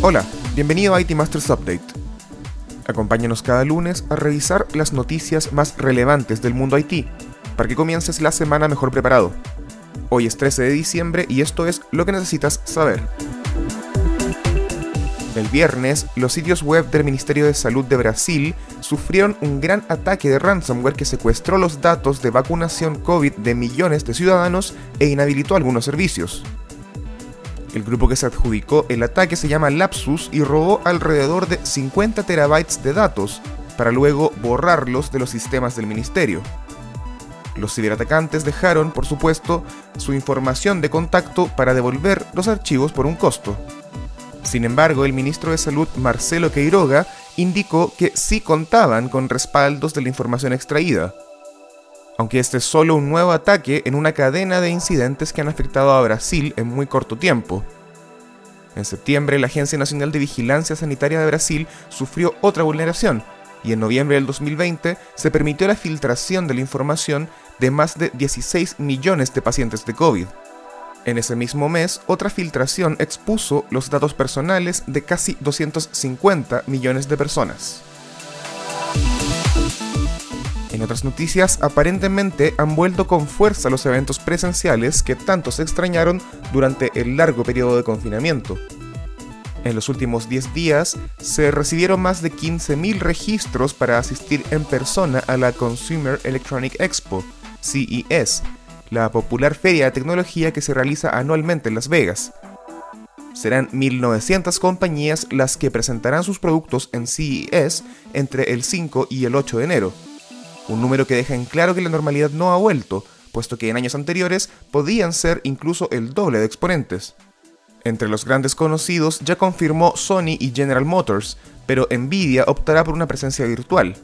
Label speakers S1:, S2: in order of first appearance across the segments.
S1: Hola, bienvenido a IT Masters Update. Acompáñanos cada lunes a revisar las noticias más relevantes del mundo IT, para que comiences la semana mejor preparado. Hoy es 13 de diciembre y esto es lo que necesitas saber. El viernes, los sitios web del Ministerio de Salud de Brasil sufrieron un gran ataque de ransomware que secuestró los datos de vacunación COVID de millones de ciudadanos e inhabilitó algunos servicios. El grupo que se adjudicó el ataque se llama Lapsus y robó alrededor de 50 terabytes de datos para luego borrarlos de los sistemas del ministerio. Los ciberatacantes dejaron, por supuesto, su información de contacto para devolver los archivos por un costo. Sin embargo, el ministro de Salud, Marcelo Queiroga, indicó que sí contaban con respaldos de la información extraída, aunque este es solo un nuevo ataque en una cadena de incidentes que han afectado a Brasil en muy corto tiempo. En septiembre, la Agencia Nacional de Vigilancia Sanitaria de Brasil sufrió otra vulneración, y en noviembre del 2020 se permitió la filtración de la información de más de 16 millones de pacientes de COVID. En ese mismo mes, otra filtración expuso los datos personales de casi 250 millones de personas. En otras noticias, aparentemente han vuelto con fuerza los eventos presenciales que tanto se extrañaron durante el largo periodo de confinamiento. En los últimos 10 días se recibieron más de 15.000 registros para asistir en persona a la Consumer Electronic Expo, CES, la popular feria de tecnología que se realiza anualmente en Las Vegas. Serán 1.900 compañías las que presentarán sus productos en CES entre el 5 y el 8 de enero un número que deja en claro que la normalidad no ha vuelto, puesto que en años anteriores podían ser incluso el doble de exponentes. Entre los grandes conocidos ya confirmó Sony y General Motors, pero Nvidia optará por una presencia virtual.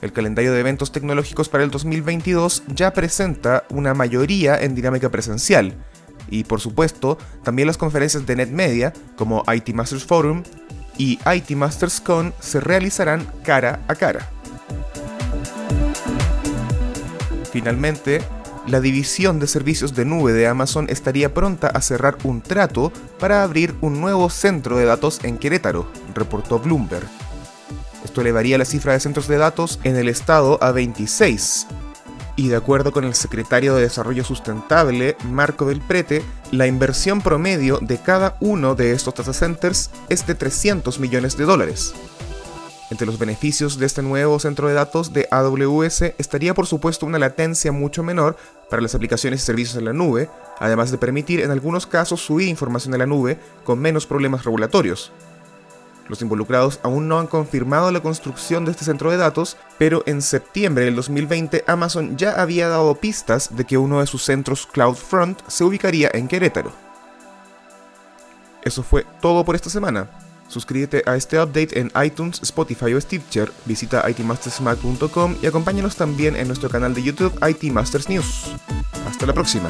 S1: El calendario de eventos tecnológicos para el 2022 ya presenta una mayoría en dinámica presencial, y por supuesto también las conferencias de NetMedia, como IT Masters Forum y IT Masters Con, se realizarán cara a cara. Finalmente, la división de servicios de nube de Amazon estaría pronta a cerrar un trato para abrir un nuevo centro de datos en Querétaro, reportó Bloomberg. Esto elevaría la cifra de centros de datos en el estado a 26. Y de acuerdo con el secretario de Desarrollo Sustentable, Marco del Prete, la inversión promedio de cada uno de estos data centers es de 300 millones de dólares. Entre los beneficios de este nuevo centro de datos de AWS estaría por supuesto una latencia mucho menor para las aplicaciones y servicios en la nube, además de permitir en algunos casos subir información a la nube con menos problemas regulatorios. Los involucrados aún no han confirmado la construcción de este centro de datos, pero en septiembre del 2020 Amazon ya había dado pistas de que uno de sus centros CloudFront se ubicaría en Querétaro. Eso fue todo por esta semana. Suscríbete a este update en iTunes, Spotify o Stitcher, visita itmastersmac.com y acompáñanos también en nuestro canal de YouTube IT Masters News. Hasta la próxima.